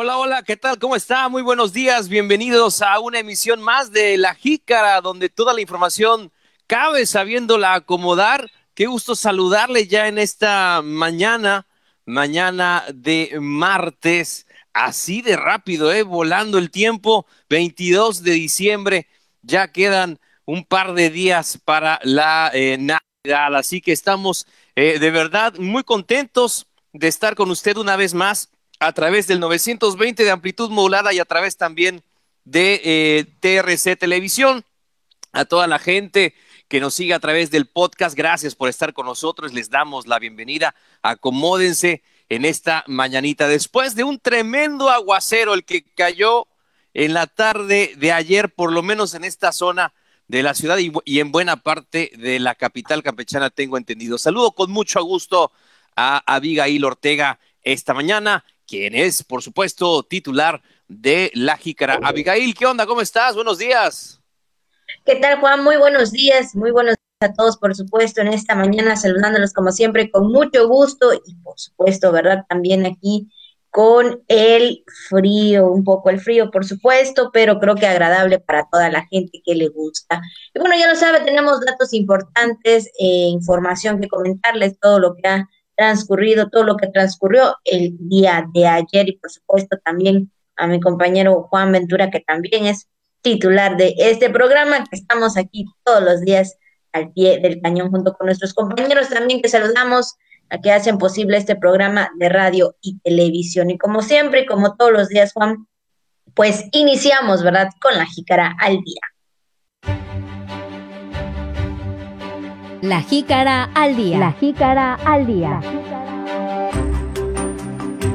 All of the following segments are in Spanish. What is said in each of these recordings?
Hola, hola, ¿qué tal? ¿Cómo está? Muy buenos días. Bienvenidos a una emisión más de La Jícara, donde toda la información cabe sabiéndola acomodar. Qué gusto saludarle ya en esta mañana, mañana de martes. Así de rápido, ¿eh? Volando el tiempo. 22 de diciembre. Ya quedan un par de días para la eh, Navidad. Así que estamos eh, de verdad muy contentos de estar con usted una vez más a través del 920 de amplitud modulada y a través también de eh, TRC Televisión. A toda la gente que nos sigue a través del podcast, gracias por estar con nosotros. Les damos la bienvenida. Acomódense en esta mañanita. Después de un tremendo aguacero, el que cayó en la tarde de ayer, por lo menos en esta zona de la ciudad y, y en buena parte de la capital campechana, tengo entendido. Saludo con mucho gusto a Abigail Ortega esta mañana quien es, por supuesto, titular de La Jícara. Abigail, ¿qué onda? ¿Cómo estás? Buenos días. ¿Qué tal, Juan? Muy buenos días, muy buenos días a todos, por supuesto, en esta mañana, saludándolos como siempre, con mucho gusto y, por supuesto, ¿verdad? También aquí con el frío, un poco el frío, por supuesto, pero creo que agradable para toda la gente que le gusta. Y bueno, ya lo sabe, tenemos datos importantes, eh, información que comentarles, todo lo que ha transcurrido, todo lo que transcurrió el día de ayer y por supuesto también a mi compañero Juan Ventura, que también es titular de este programa, que estamos aquí todos los días al pie del cañón junto con nuestros compañeros también que saludamos a que hacen posible este programa de radio y televisión. Y como siempre, como todos los días, Juan, pues iniciamos, ¿verdad?, con la jícara al día. La jícara al día. La jícara al día.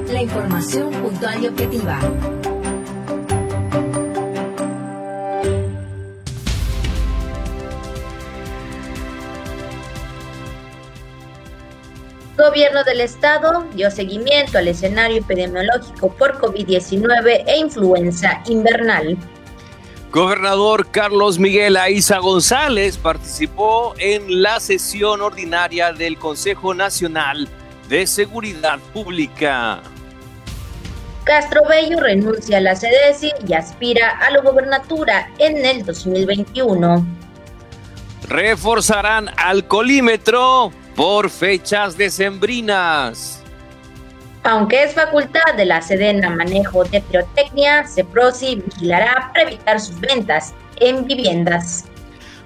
La información puntual y objetiva. Gobierno del Estado dio seguimiento al escenario epidemiológico por COVID-19 e influenza invernal. Gobernador Carlos Miguel Aiza González participó en la sesión ordinaria del Consejo Nacional de Seguridad Pública. Castro Bello renuncia a la CEDESI y aspira a la gobernatura en el 2021. Reforzarán alcoholímetro por fechas decembrinas. Aunque es facultad de la Sedena manejo de pirotecnia, CEPROSI vigilará para evitar sus ventas en viviendas.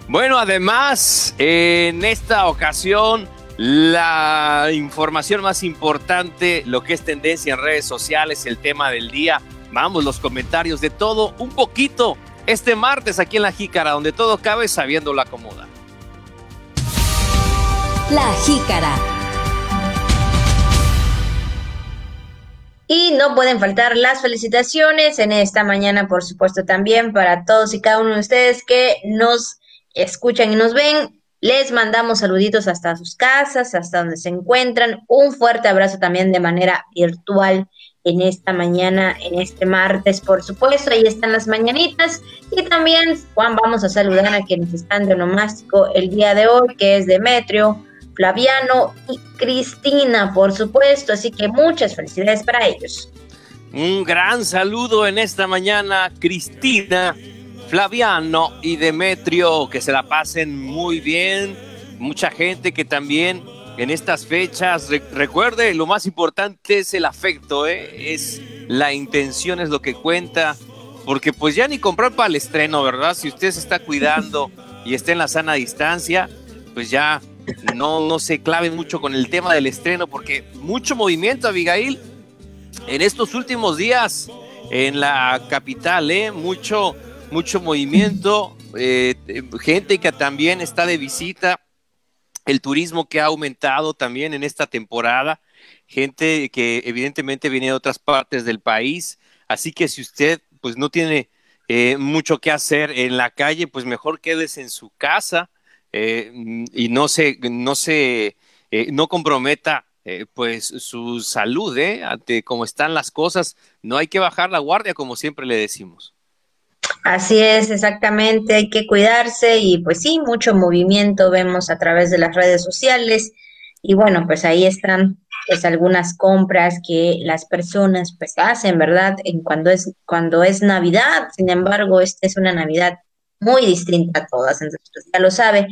Bueno, además, en esta ocasión, la información más importante, lo que es tendencia en redes sociales, el tema del día, vamos, los comentarios de todo, un poquito, este martes aquí en La Jícara, donde todo cabe sabiendo la acomoda. La Jícara Y no pueden faltar las felicitaciones en esta mañana, por supuesto, también para todos y cada uno de ustedes que nos escuchan y nos ven. Les mandamos saluditos hasta sus casas, hasta donde se encuentran. Un fuerte abrazo también de manera virtual en esta mañana, en este martes, por supuesto. Ahí están las mañanitas. Y también, Juan, vamos a saludar a quienes están de onomástico el día de hoy, que es Demetrio, Flaviano y Cristina, por supuesto. Así que muchas felicidades para ellos. Un gran saludo en esta mañana, Cristina, Flaviano y Demetrio, que se la pasen muy bien. Mucha gente que también en estas fechas, recuerde, lo más importante es el afecto, ¿eh? es la intención, es lo que cuenta, porque pues ya ni comprar para el estreno, ¿verdad? Si usted se está cuidando y está en la sana distancia, pues ya no, no se claven mucho con el tema del estreno, porque mucho movimiento, Abigail, en estos últimos días en la capital, ¿eh? mucho, mucho movimiento, eh, gente que también está de visita, el turismo que ha aumentado también en esta temporada, gente que evidentemente viene de otras partes del país, así que si usted pues no tiene eh, mucho que hacer en la calle, pues mejor quédese en su casa, eh, y no se, no se, eh, no comprometa eh, pues su salud, ante cómo están las cosas, no hay que bajar la guardia como siempre le decimos. Así es, exactamente, hay que cuidarse y pues sí, mucho movimiento vemos a través de las redes sociales y bueno, pues ahí están pues algunas compras que las personas pues hacen, ¿verdad? En cuando es cuando es Navidad, sin embargo, esta es una Navidad muy distinta a todas, entonces ya lo sabe,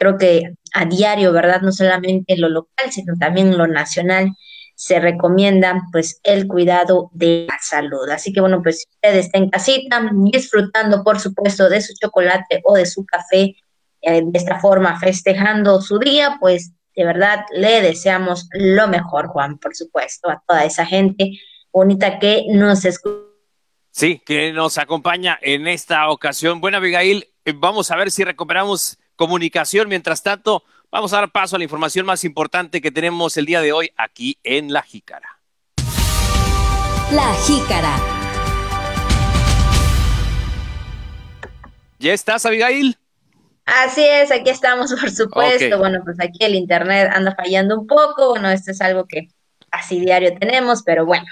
creo que a diario, ¿verdad? No solamente lo local, sino también lo nacional se recomienda pues el cuidado de la salud. Así que bueno, pues si usted está en casita disfrutando por supuesto de su chocolate o de su café, eh, de esta forma festejando su día, pues de verdad le deseamos lo mejor, Juan, por supuesto, a toda esa gente bonita que nos escucha. Sí, que nos acompaña en esta ocasión. Bueno, Abigail, eh, vamos a ver si recuperamos comunicación. Mientras tanto, vamos a dar paso a la información más importante que tenemos el día de hoy aquí en La Jícara. La Jícara. ¿Ya estás, Abigail? Así es, aquí estamos, por supuesto. Bueno, pues aquí el internet anda fallando un poco. Bueno, esto es algo que así diario tenemos, pero bueno.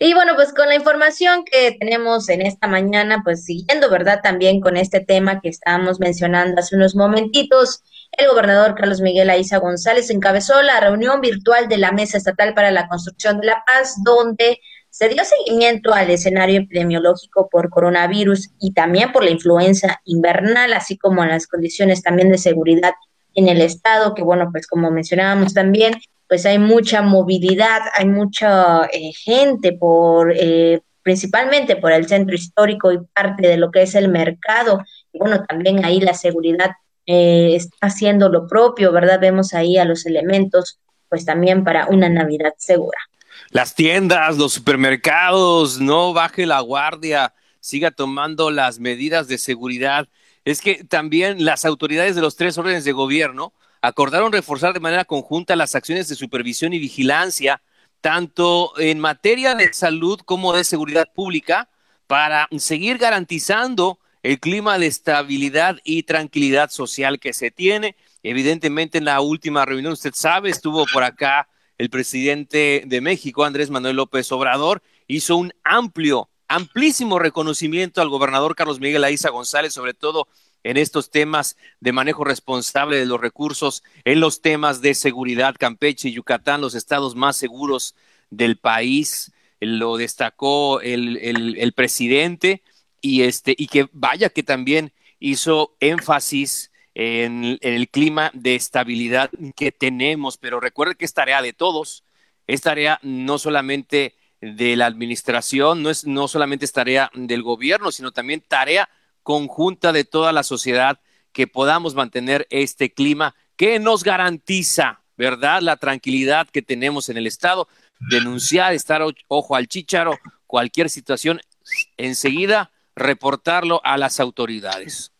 Y bueno, pues con la información que tenemos en esta mañana, pues siguiendo, ¿verdad? También con este tema que estábamos mencionando hace unos momentitos, el gobernador Carlos Miguel Aiza González encabezó la reunión virtual de la Mesa Estatal para la Construcción de la Paz, donde se dio seguimiento al escenario epidemiológico por coronavirus y también por la influenza invernal, así como las condiciones también de seguridad en el estado, que bueno, pues como mencionábamos también, pues hay mucha movilidad, hay mucha eh, gente por, eh, principalmente por el centro histórico y parte de lo que es el mercado, y bueno, también ahí la seguridad eh, está haciendo lo propio, ¿verdad? Vemos ahí a los elementos, pues también para una Navidad segura las tiendas, los supermercados, no baje la guardia, siga tomando las medidas de seguridad. Es que también las autoridades de los tres órdenes de gobierno acordaron reforzar de manera conjunta las acciones de supervisión y vigilancia, tanto en materia de salud como de seguridad pública, para seguir garantizando el clima de estabilidad y tranquilidad social que se tiene. Evidentemente, en la última reunión, usted sabe, estuvo por acá el presidente de México, Andrés Manuel López Obrador, hizo un amplio, amplísimo reconocimiento al gobernador Carlos Miguel Aiza González, sobre todo en estos temas de manejo responsable de los recursos, en los temas de seguridad, Campeche y Yucatán, los estados más seguros del país, lo destacó el, el presidente y este, y que vaya que también hizo énfasis en, el clima de estabilidad que tenemos, pero recuerde que es tarea de todos, es tarea no solamente de la administración, no, es, no solamente es tarea del gobierno, sino también tarea conjunta de toda la sociedad que podamos mantener este clima que nos garantiza, ¿verdad?, la tranquilidad que tenemos en el Estado, denunciar, estar ojo al chícharo, cualquier situación, enseguida reportarlo a las autoridades.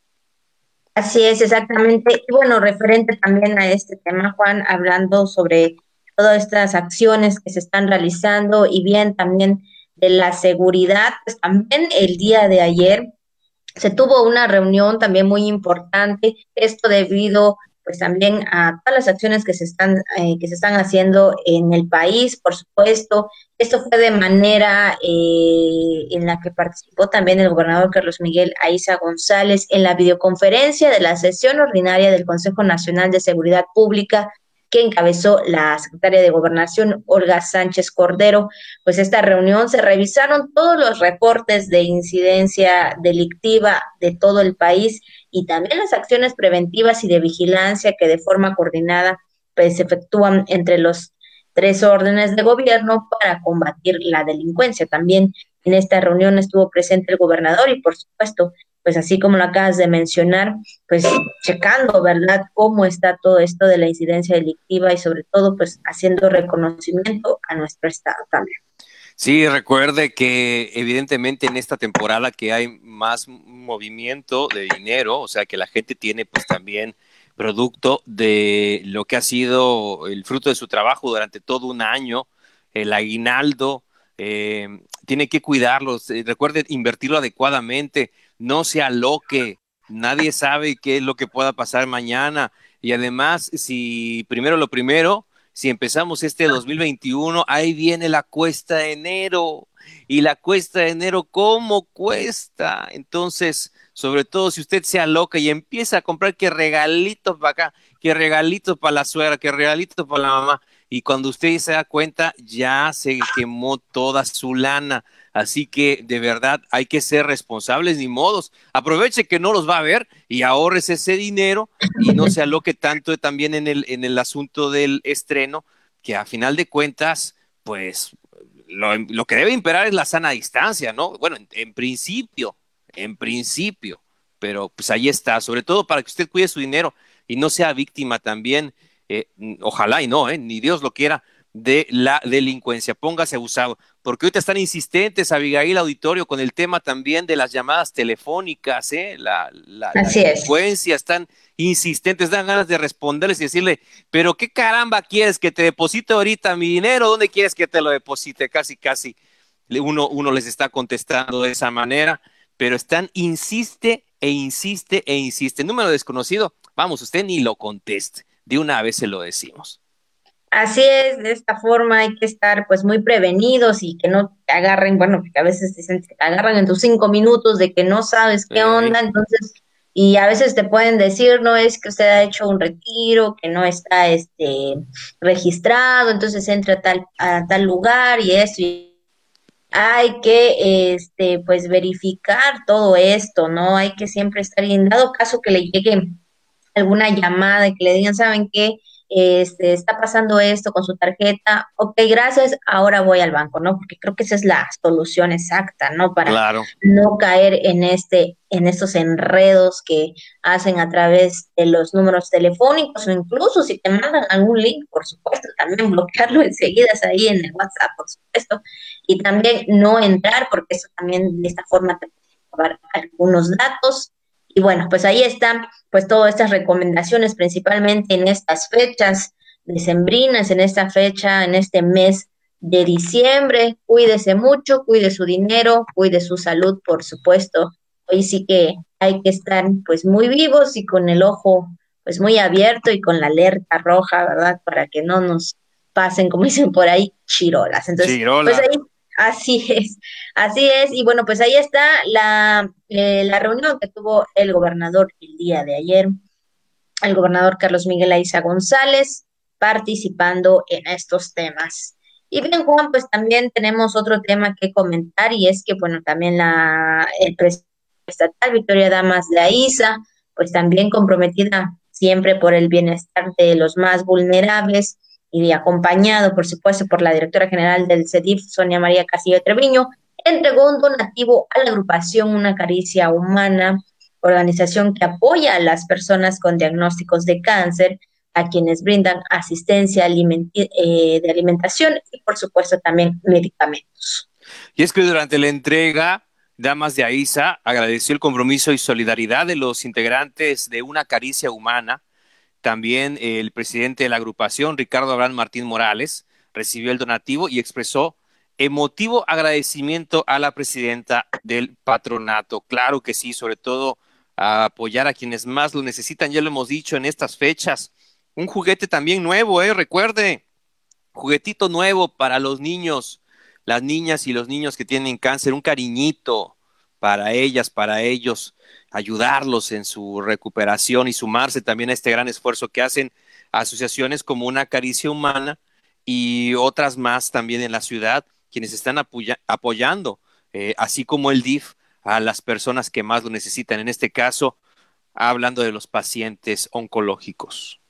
Así es, exactamente. Y bueno, referente también a este tema, Juan, hablando sobre todas estas acciones que se están realizando y bien también de la seguridad, pues también el día de ayer se tuvo una reunión también muy importante, esto debido pues también a todas las acciones que se están eh, que se están haciendo en el país, por supuesto. Esto fue de manera eh, en la que participó también el gobernador Carlos Miguel Aiza González en la videoconferencia de la sesión ordinaria del Consejo Nacional de Seguridad Pública que encabezó la secretaria de Gobernación, Olga Sánchez Cordero. Pues esta reunión se revisaron todos los reportes de incidencia delictiva de todo el país y también las acciones preventivas y de vigilancia que de forma coordinada pues se efectúan entre los tres órdenes de gobierno para combatir la delincuencia. También en esta reunión estuvo presente el gobernador y por supuesto pues así como lo acabas de mencionar, pues checando, ¿verdad?, cómo está todo esto de la incidencia delictiva y sobre todo, pues haciendo reconocimiento a nuestro Estado también. Sí, recuerde que evidentemente en esta temporada que hay más movimiento de dinero, o sea que la gente tiene pues también producto de lo que ha sido el fruto de su trabajo durante todo un año, el aguinaldo, eh, tiene que cuidarlos, eh, recuerde invertirlo adecuadamente, no se aloque, nadie sabe qué es lo que pueda pasar mañana. Y además, si primero lo primero, si empezamos este 2021, ahí viene la cuesta de enero. Y la cuesta de enero, ¿cómo cuesta? Entonces, sobre todo si usted se aloca y empieza a comprar que regalitos para acá, que regalitos para la suegra, que regalitos para la mamá, y cuando usted se da cuenta ya se quemó toda su lana. Así que de verdad hay que ser responsables ni modos. Aproveche que no los va a ver y ahorres ese dinero y no se aloque tanto también en el, en el asunto del estreno, que a final de cuentas, pues lo, que debe imperar es la sana distancia, ¿no? Bueno, en, principio, en principio, pero pues ahí está, sobre todo para que usted cuide su dinero y no sea víctima también, eh, ojalá y no, ¿eh? ni Dios lo quiera, de la delincuencia. Póngase abusado, porque ahorita están insistentes, Abigail Auditorio, con el tema también de las llamadas telefónicas, ¿eh? la, la, delincuencia, están insistentes, dan ganas de responderles y decirle, pero qué caramba quieres que te deposite ahorita mi dinero, ¿dónde quieres que te lo deposite? Casi, casi uno, uno les está contestando de esa manera, pero están, insiste e insiste e insiste. Número desconocido, vamos, usted ni lo conteste, de una vez se lo decimos. Así es, de esta forma hay que estar pues muy prevenidos y que no te agarren, bueno, porque a veces dicen que te agarran en tus cinco minutos de que no sabes qué onda, entonces, y a veces te pueden decir, no es que usted ha hecho un retiro, que no está este registrado, entonces entra a tal, a tal lugar y eso, y hay que este pues verificar todo esto, ¿no? Hay que siempre estar, y en dado caso que le llegue alguna llamada y que le digan, ¿saben qué? Este, está pasando esto con su tarjeta, ok, gracias, ahora voy al banco, ¿no? Porque creo que esa es la solución exacta, ¿no? Para no caer en este, en estos enredos que hacen a través de los números telefónicos o incluso si te mandan algún link, por supuesto, también bloquearlo enseguida ahí en el WhatsApp, por supuesto, y también no entrar porque eso también de esta forma te puede robar algunos datos y bueno, pues ahí están pues todas estas recomendaciones, principalmente en estas fechas decembrinas, en esta fecha, en este mes de diciembre. Cuídese mucho, cuide su dinero, cuide su salud, por supuesto. Hoy sí que hay que estar pues muy vivos y con el ojo pues muy abierto y con la alerta roja, ¿verdad? Para que no nos pasen, como dicen por ahí, chirolas. Entonces, pues ahí Así es, así es. Y bueno, pues ahí está la, eh, la reunión que tuvo el gobernador el día de ayer, el gobernador Carlos Miguel Aiza González, participando en estos temas. Y bien, Juan, pues también tenemos otro tema que comentar y es que, bueno, también la el estatal Victoria Damas de Aiza, pues también comprometida siempre por el bienestar de los más vulnerables, y acompañado, por supuesto, por la directora general del CEDIF, Sonia María Castillo Treviño, entregó un donativo a la agrupación Una Caricia Humana, organización que apoya a las personas con diagnósticos de cáncer, a quienes brindan asistencia eh, de alimentación y, por supuesto, también medicamentos. Y es que durante la entrega, Damas de AISA agradeció el compromiso y solidaridad de los integrantes de Una Caricia Humana, también el presidente de la agrupación, Ricardo Abraham Martín Morales, recibió el donativo y expresó emotivo agradecimiento a la presidenta del patronato. Claro que sí, sobre todo a apoyar a quienes más lo necesitan, ya lo hemos dicho en estas fechas. Un juguete también nuevo, ¿eh? Recuerde, juguetito nuevo para los niños, las niñas y los niños que tienen cáncer, un cariñito para ellas, para ellos ayudarlos en su recuperación y sumarse también a este gran esfuerzo que hacen asociaciones como Una Caricia Humana y otras más también en la ciudad, quienes están apoyando, eh, así como el DIF, a las personas que más lo necesitan. En este caso, hablando de los pacientes oncológicos.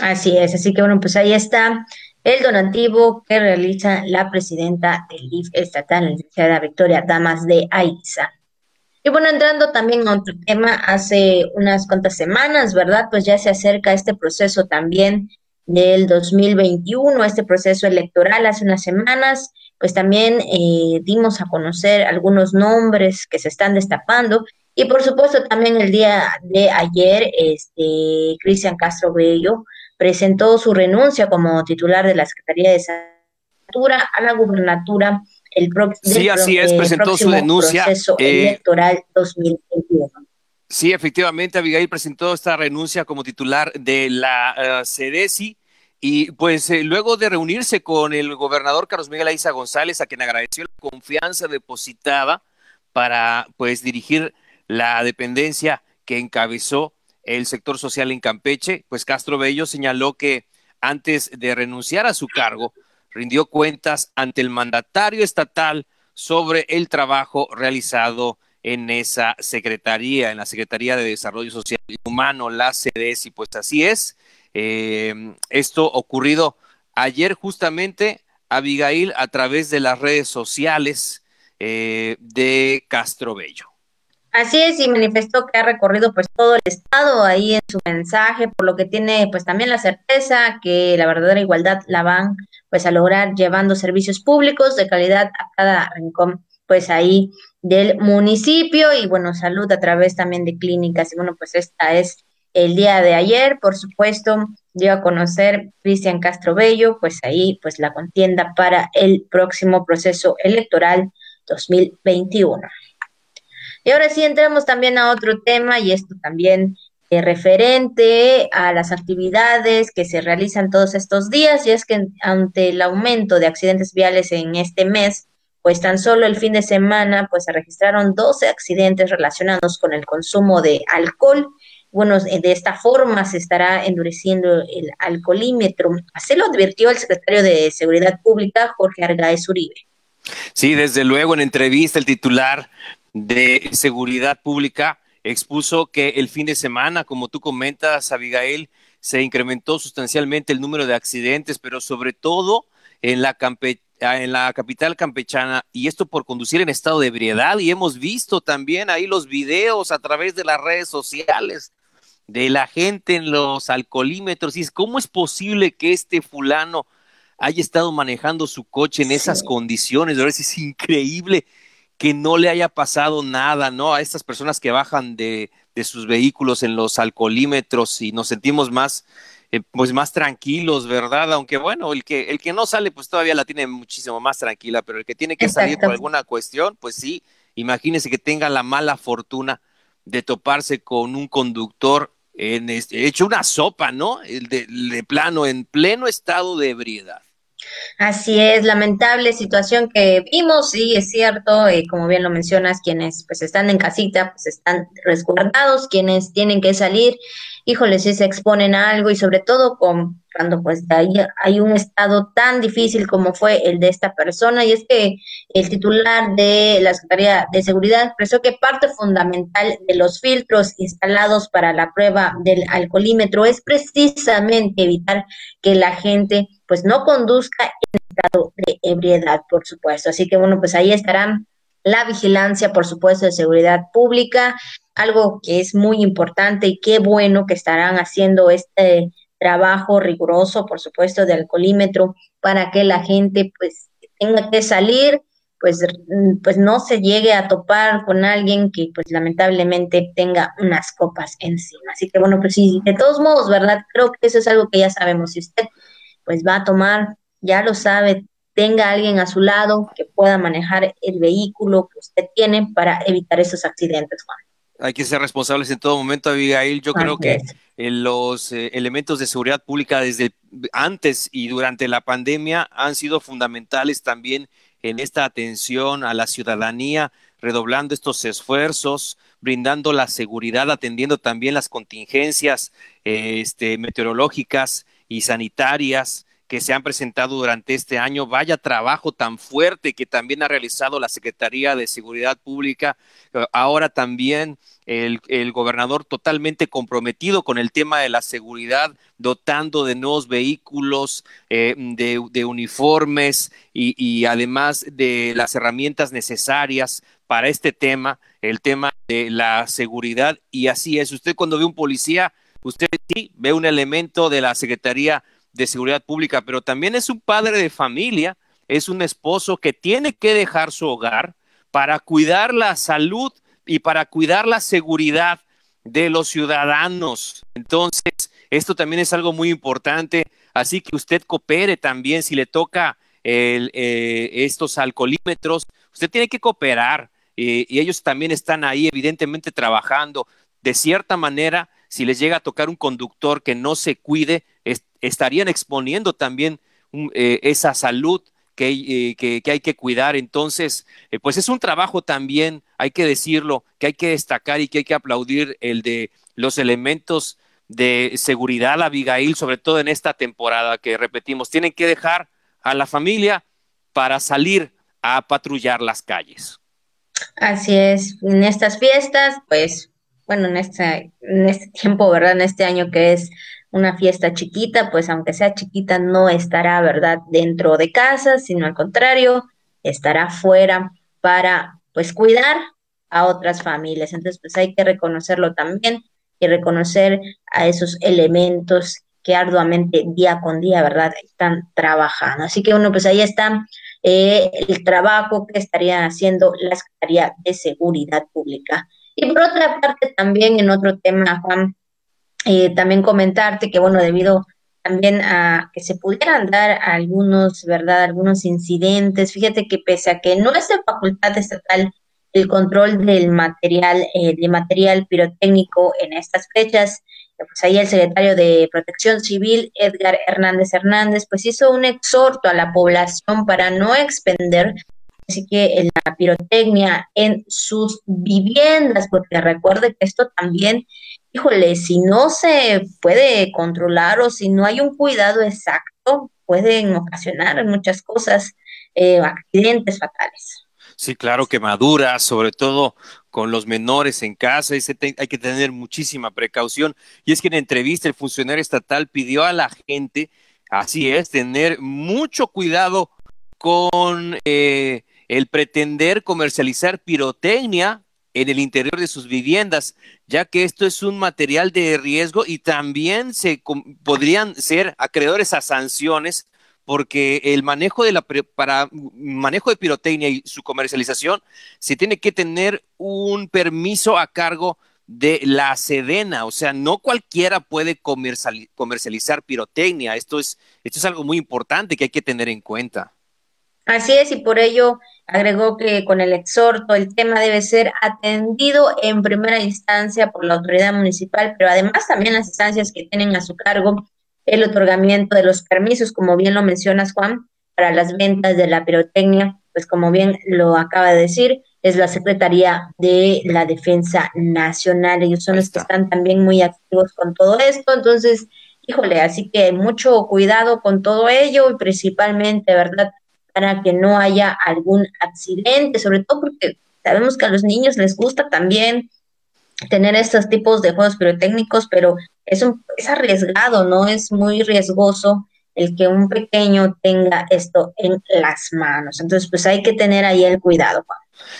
Así es, así que bueno, pues ahí está el donativo que realiza la presidenta del DIF estatal, la licenciada Victoria Damas de Aiza. Y bueno, entrando también a otro tema, hace unas cuantas semanas, ¿verdad? Pues ya se acerca este proceso también del 2021, este proceso electoral hace unas semanas, pues también eh, dimos a conocer algunos nombres que se están destapando y por supuesto también el día de ayer, este, Cristian Castro Bello presentó su renuncia como titular de la Secretaría de Salud a la gubernatura el próximo sí, así es, presentó su denuncia proceso eh, electoral 2021. Sí, efectivamente, Abigail presentó esta renuncia como titular de la uh, CEDESI y pues eh, luego de reunirse con el gobernador Carlos Miguel Aiza González, a quien agradeció la confianza depositada para pues dirigir la dependencia que encabezó el sector social en Campeche, pues Castro Bello señaló que antes de renunciar a su cargo, rindió cuentas ante el mandatario estatal sobre el trabajo realizado en esa secretaría, en la Secretaría de Desarrollo Social y Humano, la CDS, y pues así es. Eh, esto ocurrido ayer justamente, Abigail, a través de las redes sociales eh, de Castro Bello. Así es, y manifestó que ha recorrido pues todo el estado ahí en su mensaje, por lo que tiene pues también la certeza que la verdadera igualdad la van pues a lograr llevando servicios públicos de calidad a cada rincón pues ahí del municipio y bueno, salud a través también de clínicas. Y bueno, pues esta es el día de ayer, por supuesto, dio a conocer Cristian Castro Bello, pues ahí pues la contienda para el próximo proceso electoral 2021. Y ahora sí entramos también a otro tema y esto también es referente a las actividades que se realizan todos estos días y es que ante el aumento de accidentes viales en este mes, pues tan solo el fin de semana pues se registraron 12 accidentes relacionados con el consumo de alcohol. Bueno, de esta forma se estará endureciendo el alcoholímetro. Así lo advirtió el secretario de Seguridad Pública, Jorge Argaez Uribe. Sí, desde luego en entrevista el titular de Seguridad Pública expuso que el fin de semana, como tú comentas, Abigail, se incrementó sustancialmente el número de accidentes, pero sobre todo en la, en la capital campechana, y esto por conducir en estado de ebriedad, y hemos visto también ahí los videos a través de las redes sociales de la gente en los alcoholímetros, y es cómo es posible que este fulano haya estado manejando su coche en esas condiciones, ahora es increíble que no le haya pasado nada, ¿no? A estas personas que bajan de, de sus vehículos en los alcoholímetros y nos sentimos más, eh, pues más tranquilos, ¿verdad? Aunque bueno, el que, el que no sale, pues todavía la tiene muchísimo más tranquila, pero el que tiene que salir por alguna cuestión, pues sí, imagínese que tenga la mala fortuna de toparse con un conductor en este, hecho una sopa, ¿no? El de, de plano, en pleno estado de ebriedad. Así es, lamentable situación que vimos, sí, es cierto, eh, como bien lo mencionas, quienes pues están en casita, pues están resguardados, quienes tienen que salir, híjole, si se exponen a algo y sobre todo cuando pues ahí hay un estado tan difícil como fue el de esta persona y es que el titular de la Secretaría de Seguridad expresó que parte fundamental de los filtros instalados para la prueba del alcoholímetro es precisamente evitar que la gente pues no conduzca en estado de ebriedad, por supuesto. Así que bueno, pues ahí estarán la vigilancia, por supuesto, de seguridad pública, algo que es muy importante y qué bueno que estarán haciendo este trabajo riguroso, por supuesto, de alcoholímetro para que la gente pues tenga que salir, pues, pues no se llegue a topar con alguien que pues lamentablemente tenga unas copas encima. Así que bueno, pues sí, de todos modos, ¿verdad? Creo que eso es algo que ya sabemos. Si usted pues va a tomar, ya lo sabe, tenga alguien a su lado que pueda manejar el vehículo que usted tiene para evitar esos accidentes, Juan. Hay que ser responsables en todo momento, Abigail. Yo creo que eh, los eh, elementos de seguridad pública desde antes y durante la pandemia han sido fundamentales también en esta atención a la ciudadanía, redoblando estos esfuerzos, brindando la seguridad, atendiendo también las contingencias eh, este, meteorológicas y sanitarias que se han presentado durante este año. Vaya trabajo tan fuerte que también ha realizado la Secretaría de Seguridad Pública. Eh, ahora también el, gobernador totalmente comprometido con el tema de la seguridad, dotando de nuevos vehículos, eh, de, uniformes y, y además de las herramientas necesarias para este tema, el tema de la seguridad. Y así es, usted cuando ve un policía, usted sí ve un elemento de la Secretaría de Seguridad Pública, pero también es un padre de familia, es un esposo que tiene que dejar su hogar para cuidar la salud y para cuidar la seguridad de los ciudadanos. Entonces, esto también es algo muy importante, así que usted coopere también si le toca eh, estos alcoholímetros, usted tiene que cooperar eh, y ellos también están ahí evidentemente trabajando. De cierta manera, si les llega a tocar un conductor que no se cuide, estarían exponiendo también eh, esa salud que, eh, que, hay que cuidar. Entonces, eh, pues es un trabajo también, hay que decirlo, que hay que destacar y que hay que aplaudir el de los elementos de seguridad, Abigail, sobre todo en esta temporada que repetimos, tienen que dejar a la familia para salir a patrullar las calles. Así es, en estas fiestas, pues, bueno, en este, en este tiempo, ¿verdad? En este año que es una fiesta chiquita, pues aunque sea chiquita, no estará, ¿verdad?, dentro de casa, sino al contrario, estará fuera para, pues, cuidar a otras familias. Entonces, pues hay que reconocerlo también y reconocer a esos elementos que arduamente día con día, ¿verdad?, están trabajando. Así que uno, pues ahí está eh, el trabajo que estaría haciendo la Secretaría de Seguridad Pública. Y por otra parte, también en otro tema, Juan, eh, también comentarte que, bueno, debido también a que se pudieran dar algunos, ¿verdad?, algunos incidentes, fíjate que pese a que no es de facultad estatal el control del material, eh, de material pirotécnico en estas fechas, pues ahí el secretario de Protección Civil, Edgar Hernández Hernández, pues hizo un exhorto a la población para no expender así que la pirotecnia en sus viviendas, porque recuerde que esto también, híjole, si no se puede controlar o si no hay un cuidado exacto, pueden ocasionar muchas cosas, eh, accidentes fatales. Sí, claro, que madura, sobre todo con los menores en casa, hay que tener muchísima precaución. Y es que en entrevista el funcionario estatal pidió a la gente, así es, tener mucho cuidado con eh, el pretender comercializar pirotecnia en el interior de sus viviendas, ya que esto es un material de riesgo y también se podrían ser acreedores a sanciones porque el manejo de la para manejo de pirotecnia y su comercialización se tiene que tener un permiso a cargo de la Sedena, o sea, no cualquiera puede comercializar pirotecnia. Esto es esto es algo muy importante que hay que tener en cuenta. Así es, y por ello agregó que con el exhorto el tema debe ser atendido en primera instancia por la autoridad municipal, pero además también las instancias que tienen a su cargo el otorgamiento de los permisos, como bien lo mencionas, Juan, para las ventas de la pirotecnia, pues como bien lo acaba de decir, es la Secretaría de la Defensa Nacional. Ellos son los que están también muy activos con todo esto. Entonces, híjole, así que mucho cuidado con todo ello y principalmente, ¿verdad? Para que no haya algún accidente, sobre todo porque sabemos que a los niños les gusta también tener estos tipos de juegos pirotécnicos, pero es, un, es arriesgado, ¿no? Es muy riesgoso el que un pequeño tenga esto en las manos. Entonces, pues hay que tener ahí el cuidado.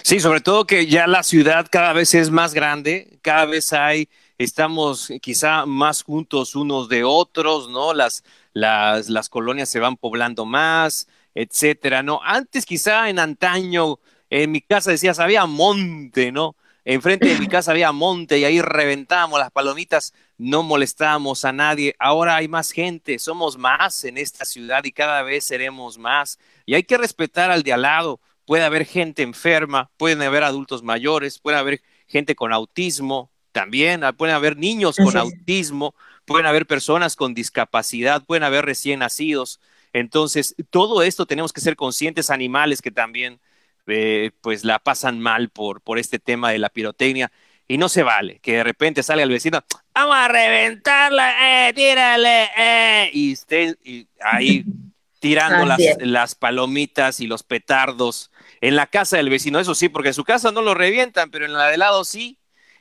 Sí, sobre todo que ya la ciudad cada vez es más grande, cada vez hay, estamos quizá más juntos unos de otros, ¿no? Las, las, las colonias se van poblando más, etcétera, ¿no? Antes quizá en antaño, en mi casa decías, había monte, ¿no? Enfrente de mi casa había monte y ahí reventábamos las palomitas, no molestábamos a nadie. Ahora hay más gente, somos más en esta ciudad y cada vez seremos más. Y hay que respetar al de al lado. Puede haber gente enferma, pueden haber adultos mayores, puede haber gente con autismo también, ah, pueden haber niños con autismo, pueden haber personas con discapacidad, pueden haber recién nacidos. Entonces, todo esto tenemos que ser conscientes, animales que también eh, pues la pasan mal por, por este tema de la pirotecnia. Y no se vale que de repente sale el vecino, vamos a reventarla, eh, tírale, eh, y estén ahí tirando las, las, palomitas y los petardos en la casa del vecino. Eso sí, porque en su casa no lo revientan, pero en la de lado sí.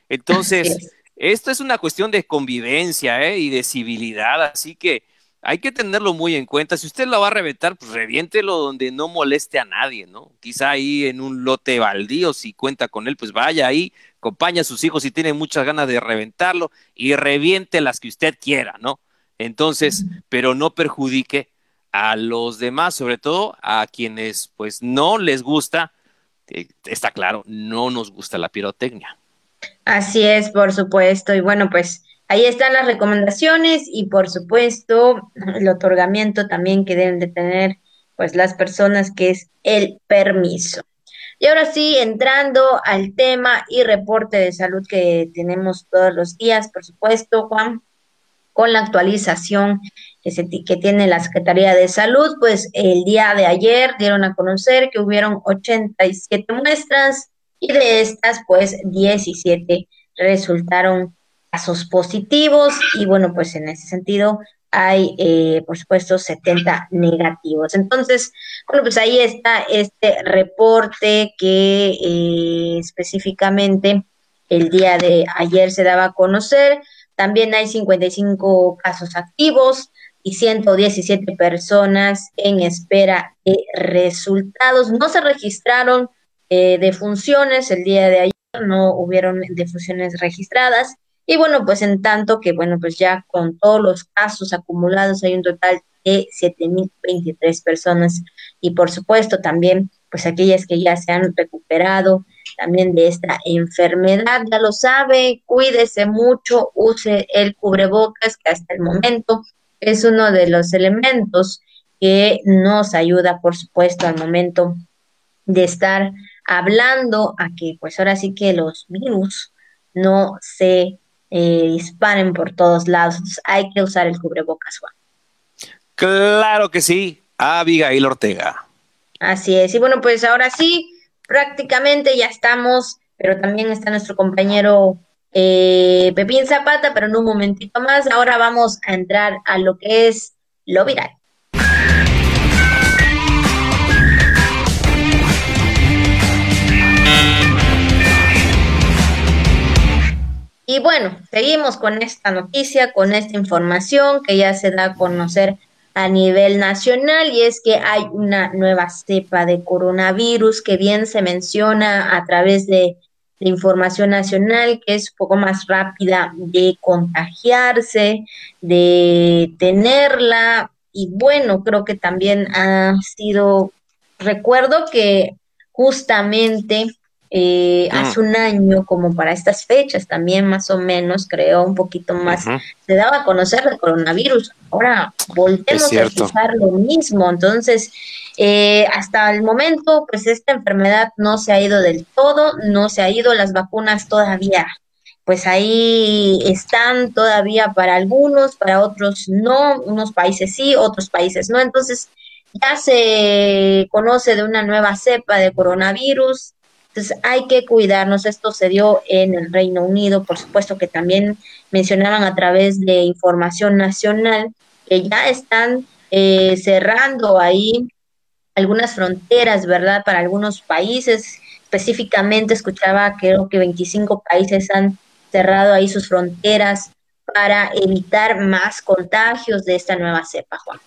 Entonces, esto es una cuestión de convivencia ¿eh? y de civilidad, así que hay que tenerlo muy en cuenta. Si usted lo va a reventar, pues reviéntelo donde no moleste a nadie, ¿no? Quizá ahí en un lote baldío, si cuenta con él, pues vaya ahí, acompaña a sus hijos si tiene muchas ganas de reventarlo y reviente las que usted quiera, ¿no? Entonces, pero no perjudique a los demás, sobre todo a quienes pues no les gusta, eh, está claro, no nos gusta la pirotecnia. Así es, por supuesto, y bueno, pues Ahí están las recomendaciones y por supuesto el otorgamiento también que deben de tener pues las personas que es el permiso. Y ahora sí, entrando al tema y reporte de salud que tenemos todos los días, por supuesto, Juan, con la actualización que, que tiene la Secretaría de Salud, pues el día de ayer dieron a conocer que hubieron 87 muestras y de estas, pues 17 resultaron casos positivos y bueno, pues en ese sentido hay, eh, por supuesto, 70 negativos. Entonces, bueno, pues ahí está este reporte que eh, específicamente el día de ayer se daba a conocer. También hay 55 casos activos y 117 personas en espera de resultados. No se registraron eh, defunciones el día de ayer, no hubieron defunciones registradas. Y bueno, pues en tanto que, bueno, pues ya con todos los casos acumulados hay un total de 7.023 personas. Y por supuesto también pues aquellas que ya se han recuperado también de esta enfermedad, ya lo sabe, cuídese mucho, use el cubrebocas que hasta el momento es uno de los elementos que nos ayuda, por supuesto, al momento de estar hablando a que pues ahora sí que los virus no se eh, disparen por todos lados. Entonces hay que usar el cubrebocas, Juan. Claro que sí, Abigail Ortega. Así es. Y bueno, pues ahora sí, prácticamente ya estamos, pero también está nuestro compañero eh, Pepín Zapata, pero en un momentito más. Ahora vamos a entrar a lo que es lo viral. Y bueno, seguimos con esta noticia, con esta información que ya se da a conocer a nivel nacional y es que hay una nueva cepa de coronavirus que bien se menciona a través de la información nacional que es un poco más rápida de contagiarse, de tenerla. Y bueno, creo que también ha sido, recuerdo que justamente eh, hace un año, como para estas fechas también más o menos, creo un poquito más, se daba a conocer el coronavirus. Ahora volvemos a fijar lo mismo. Entonces, eh, hasta el momento, pues esta enfermedad no se ha ido del todo, no se ha ido, las vacunas todavía, pues ahí están todavía para algunos, para otros no, unos países sí, otros países no. Entonces, ya se conoce de una nueva cepa de coronavirus, entonces hay que cuidarnos. Esto se dio en el Reino Unido, por supuesto que también mencionaban a través de información nacional que ya están eh, cerrando ahí algunas fronteras, ¿verdad? Para algunos países. Específicamente escuchaba, creo que 25 países han cerrado ahí sus fronteras para evitar más contagios de esta nueva cepa, Juan.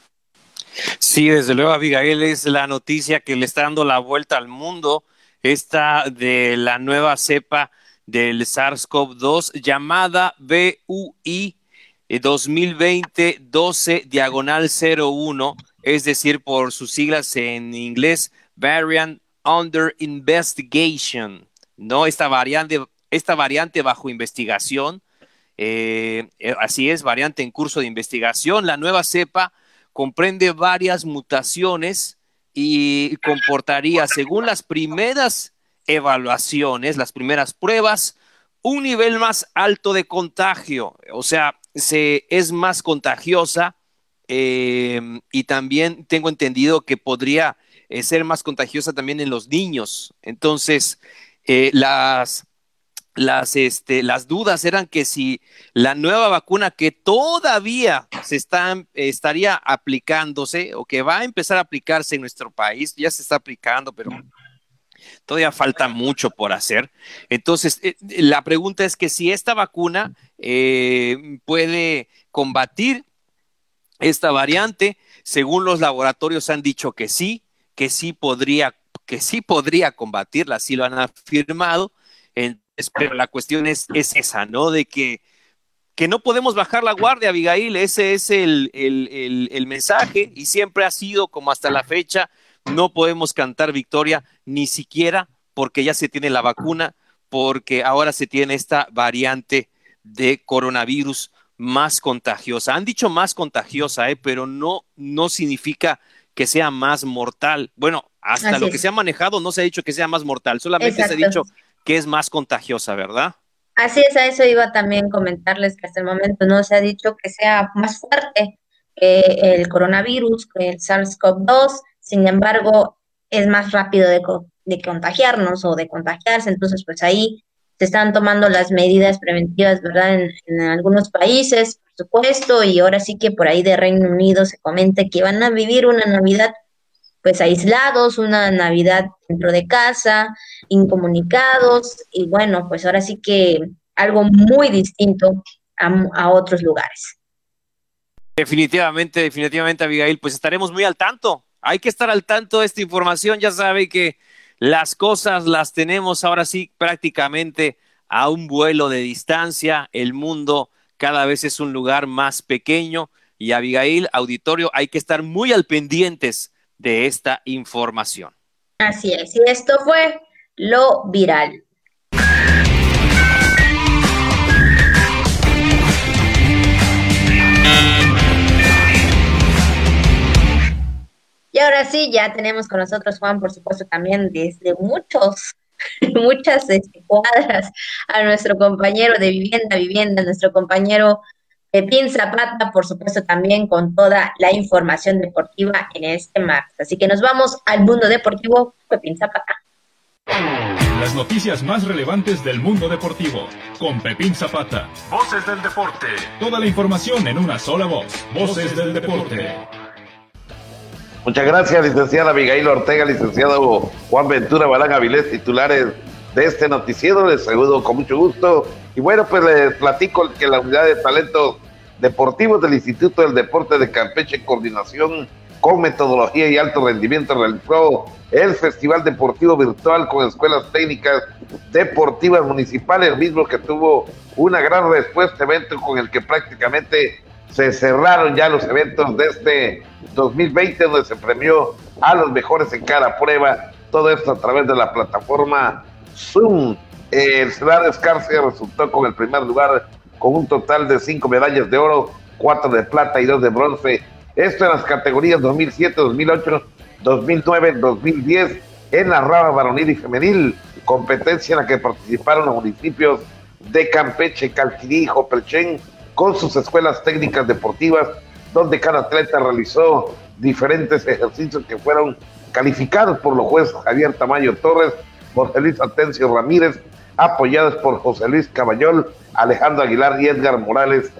Sí, desde luego, Abigail, es la noticia que le está dando la vuelta al mundo esta de la nueva cepa del SARS-CoV-2 llamada BUI 2020-12 eh, diagonal 01, es decir, por sus siglas en inglés, Variant Under Investigation, ¿no? Esta variante, esta variante bajo investigación, eh, eh, así es, variante en curso de investigación. La nueva cepa comprende varias mutaciones y comportaría, según las primeras evaluaciones, las primeras pruebas, un nivel más alto de contagio, o sea, se, es más contagiosa eh, y también tengo entendido que podría eh, ser más contagiosa también en los niños. Entonces, eh, las las, este, las dudas eran que si la nueva vacuna que todavía se está, estaría aplicándose o que va a empezar a aplicarse en nuestro país, ya se está aplicando, pero todavía falta mucho por hacer. Entonces, eh, la pregunta es que si esta vacuna eh, puede combatir esta variante, según los laboratorios han dicho que sí, que sí podría, que sí podría combatirla, así lo han afirmado pero la cuestión es, es esa, ¿no? De que, que no podemos bajar la guardia, Abigail, ese es el, el, mensaje y siempre ha sido como hasta la fecha, no podemos cantar victoria ni siquiera porque ya se tiene la vacuna, porque ahora se tiene esta variante de coronavirus más contagiosa. Han dicho más contagiosa, ¿eh? pero no, no significa que sea más mortal. Bueno, hasta lo que se ha manejado no se ha dicho que sea más mortal, solamente se ha dicho que es más contagiosa, ¿verdad? Así es, a eso iba también comentarles que hasta el momento no se ha dicho que sea más fuerte que el coronavirus, que el SARS-CoV-2, sin embargo, es más rápido de, de contagiarnos o de contagiarse, entonces pues ahí se están tomando las medidas preventivas, ¿verdad? En, en, algunos países, por supuesto, y ahora sí que por ahí de Reino Unido se comenta que van a vivir una Navidad pues aislados, una Navidad dentro de casa, incomunicados, y bueno, pues ahora sí que algo muy distinto a, otros lugares. Definitivamente, definitivamente, Abigail, pues estaremos muy al tanto. Hay que estar al tanto de esta información. Ya sabe que las cosas las tenemos ahora sí prácticamente a un vuelo de distancia. El mundo cada vez es un lugar más pequeño. Y Abigail, auditorio, hay que estar muy al pendientes de esta información. Así es, y esto fue lo viral. Y ahora sí, ya tenemos con nosotros, Juan, por supuesto, también desde muchos, muchas este, cuadras a nuestro compañero de vivienda, vivienda, nuestro compañero Pepín Zapata, por supuesto, también con toda la información deportiva en este martes. Así que nos vamos al mundo deportivo, Pepín Zapata. Las noticias más relevantes del mundo deportivo, con Pepín Zapata. Voces del deporte. Toda la información en una sola voz. Voces del deporte. Muchas gracias, licenciada Abigail Ortega, licenciado Juan Ventura Balán Avilés, titulares de este noticiero. Les saludo con mucho gusto. Y bueno, pues les platico que la unidad de talentos deportivos del Instituto del Deporte de Campeche, en coordinación con metodología y alto rendimiento, realizó el Festival Deportivo Virtual con escuelas técnicas deportivas municipales, mismo que tuvo una gran respuesta, evento con el que prácticamente se cerraron ya los eventos de este 2020, donde se premió a los mejores en cada prueba, todo esto a través de la plataforma Zoom. El Ciudad Escarce resultó con el primer lugar con un total de cinco medallas de oro, cuatro de plata y dos de bronce. Esto en las categorías 2007, 2008, 2009, 2010 en la rama varonil y femenil, competencia en la que participaron los municipios de Campeche, Calquiní y Jopelchen con sus escuelas técnicas deportivas, donde cada atleta realizó diferentes ejercicios que fueron calificados por los jueces Javier Tamayo Torres, José Luis Atencio Ramírez, apoyados por José Luis Caballol, Alejandro Aguilar y Edgar Morales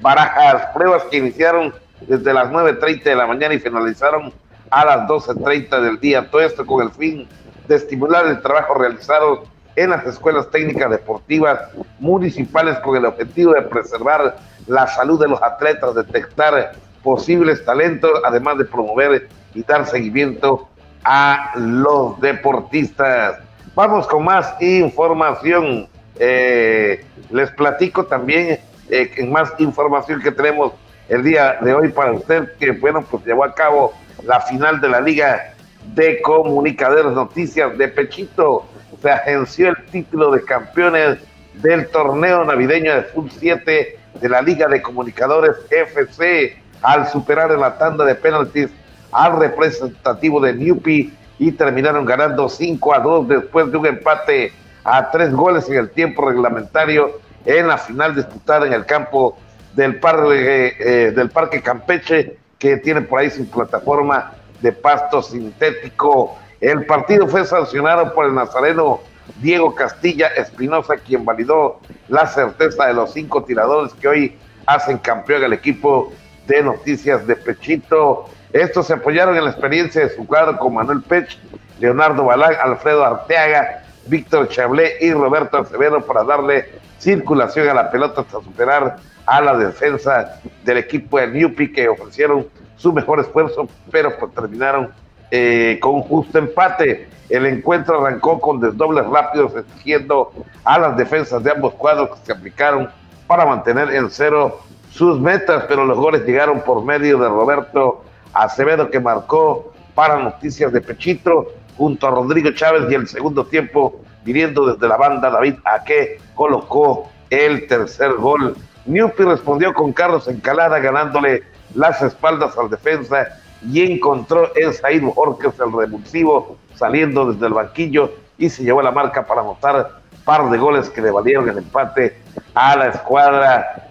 Barajas. Pruebas que iniciaron desde las 9.30 de la mañana y finalizaron a las 12.30 del día. Todo esto con el fin de estimular el trabajo realizado en las escuelas técnicas deportivas municipales con el objetivo de preservar la salud de los atletas, detectar posibles talentos, además de promover y dar seguimiento a los deportistas. Vamos con más información. Eh, les platico también eh, en más información que tenemos el día de hoy para usted, que bueno, pues llevó a cabo la final de la Liga de Comunicadores Noticias de Pechito. Se agenció el título de campeones del torneo navideño de Full 7 de la Liga de Comunicadores FC al superar en la tanda de penaltis al representativo de Newpi y terminaron ganando 5 a 2 después de un empate a tres goles en el tiempo reglamentario en la final disputada en el campo del parque, eh, del parque Campeche, que tiene por ahí su plataforma de pasto sintético. El partido fue sancionado por el nazareno Diego Castilla Espinosa, quien validó la certeza de los cinco tiradores que hoy hacen campeón el equipo de Noticias de Pechito. Estos se apoyaron en la experiencia de su cuadro con Manuel Pech, Leonardo Balán, Alfredo Arteaga, Víctor Chablé y Roberto Acevedo para darle circulación a la pelota hasta superar a la defensa del equipo de Newpi que ofrecieron su mejor esfuerzo, pero pues terminaron eh, con un justo empate. El encuentro arrancó con desdobles rápidos exigiendo a las defensas de ambos cuadros que se aplicaron para mantener en cero sus metas, pero los goles llegaron por medio de Roberto Acevedo que marcó para Noticias de Pechito junto a Rodrigo Chávez y el segundo tiempo viniendo desde la banda David Aque colocó el tercer gol. Newpi respondió con Carlos Encalada ganándole las espaldas al defensa y encontró en Said Jorge el revulsivo saliendo desde el banquillo y se llevó la marca para anotar par de goles que le valieron el empate a la escuadra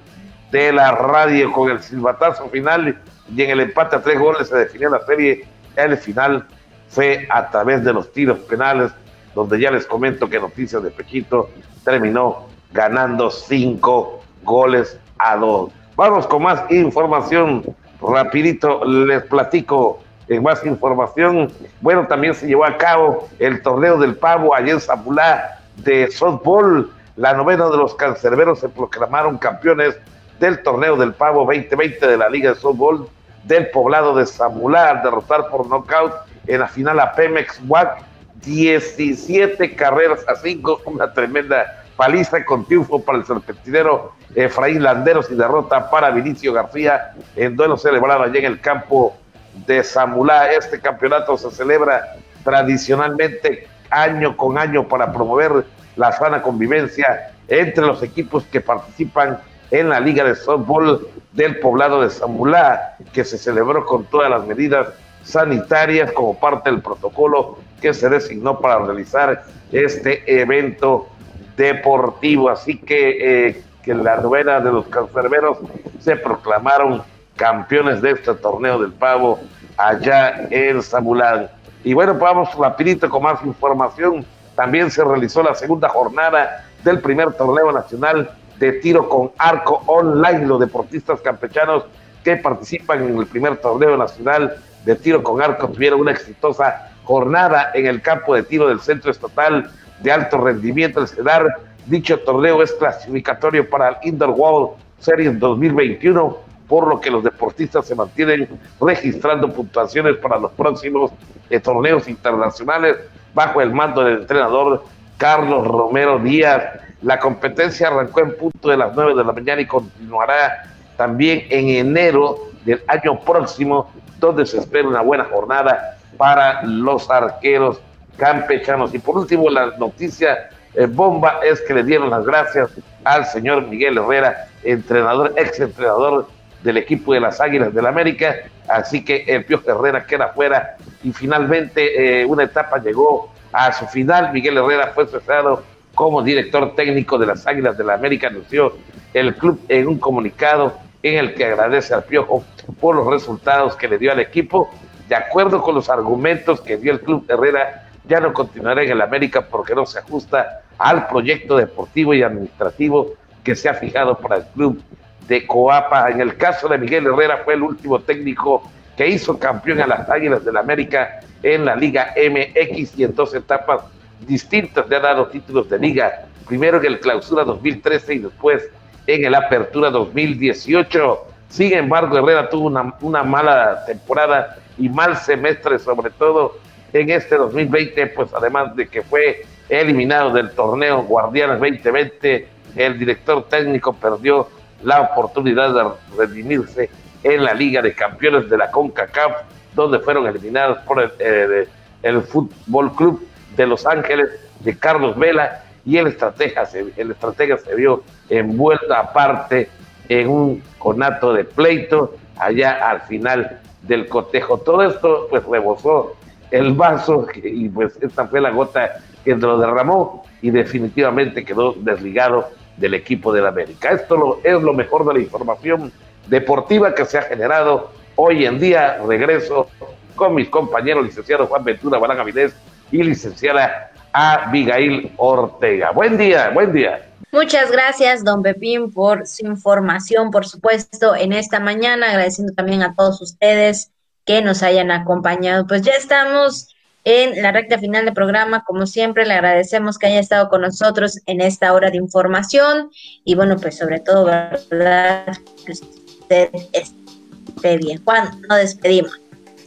de la radio con el silbatazo final y en el empate a tres goles se definió la serie. El final fue a través de los tiros penales donde ya les comento que Noticias de Pechito terminó ganando cinco goles a dos. Vamos con más información. Rapidito les platico en más información. Bueno, también se llevó a cabo el torneo del pavo ayer en Zamulá de softball. La novena de los cancerberos se proclamaron campeones del torneo del pavo 2020 de la Liga de Softball del poblado de Zamulá derrotar por nocaut en la final a Pemex WAC 17 carreras a 5, una tremenda paliza con triunfo para el serpentinero Efraín Landeros y derrota para Vinicio García en duelo celebrado allá en el campo de Zamulá. Este campeonato se celebra tradicionalmente año con año para promover la sana convivencia entre los equipos que participan en la Liga de Softball del poblado de Zamulá, que se celebró con todas las medidas sanitarias como parte del protocolo que se designó para realizar este evento deportivo. Así que, eh, que la novena de los cancerberos se proclamaron campeones de este torneo del pavo allá en Zamulán. Y bueno, vamos rapidito con más información. También se realizó la segunda jornada del primer torneo nacional de tiro con arco online. Los deportistas campechanos que participan en el primer torneo nacional de tiro con arco tuvieron una exitosa jornada en el campo de tiro del Centro Estatal de Alto Rendimiento, el CEDAR. Dicho torneo es clasificatorio para el Indoor World Series 2021, por lo que los deportistas se mantienen registrando puntuaciones para los próximos eh, torneos internacionales bajo el mando del entrenador Carlos Romero Díaz. La competencia arrancó en punto de las 9 de la mañana y continuará también en enero del año próximo donde se espera una buena jornada para los arqueros campechanos. Y por último, la noticia eh, bomba es que le dieron las gracias al señor Miguel Herrera, entrenador, ex entrenador del equipo de las Águilas del la América. Así que el Piojo Herrera queda fuera y finalmente eh, una etapa llegó a su final. Miguel Herrera fue cesado como director técnico de las Águilas de la América, anunció el club en un comunicado en el que agradece al Piojo por los resultados que le dio al equipo. De acuerdo con los argumentos que dio el Club Herrera, ya no continuará en el América porque no se ajusta al proyecto deportivo y administrativo que se ha fijado para el club de Coapa. En el caso de Miguel Herrera fue el último técnico que hizo campeón a las Águilas del América en la Liga MX y en dos etapas distintas le ha dado títulos de liga, primero en el Clausura 2013 y después en el Apertura 2018. Sin embargo, Herrera tuvo una, una mala temporada y mal semestre, sobre todo en este 2020, pues además de que fue eliminado del torneo Guardianes 2020, el director técnico perdió la oportunidad de redimirse en la Liga de Campeones de la CONCACAF, donde fueron eliminados por el, el, el Fútbol Club de Los Ángeles de Carlos Vela y el estratega se, el estratega se vio envuelto aparte en un conato de pleito allá al final del cotejo. Todo esto pues rebosó el vaso y pues esta fue la gota que lo derramó y definitivamente quedó desligado del equipo del América. Esto lo, es lo mejor de la información deportiva que se ha generado hoy en día. Regreso con mis compañeros, licenciado Juan Ventura Balán Avilés y licenciada Abigail Ortega. Buen día, buen día. Muchas gracias, don Pepín, por su información, por supuesto, en esta mañana, agradeciendo también a todos ustedes que nos hayan acompañado. Pues ya estamos en la recta final del programa, como siempre, le agradecemos que haya estado con nosotros en esta hora de información y bueno, pues sobre todo, ¿verdad? Que usted esté bien. Juan, nos despedimos.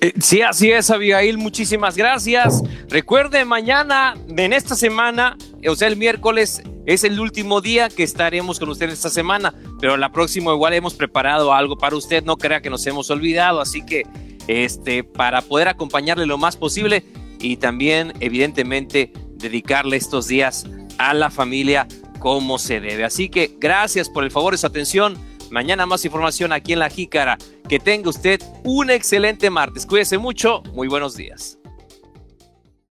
Eh, sí, así es, Abigail. Muchísimas gracias. Recuerde, mañana, en esta semana, o sea, el miércoles, es el último día que estaremos con usted esta semana, pero la próxima igual hemos preparado algo para usted. No crea que nos hemos olvidado, así que este, para poder acompañarle lo más posible y también, evidentemente, dedicarle estos días a la familia como se debe. Así que gracias por el favor de su atención. Mañana más información aquí en La Jícara. Que tenga usted un excelente martes. Cuídese mucho. Muy buenos días.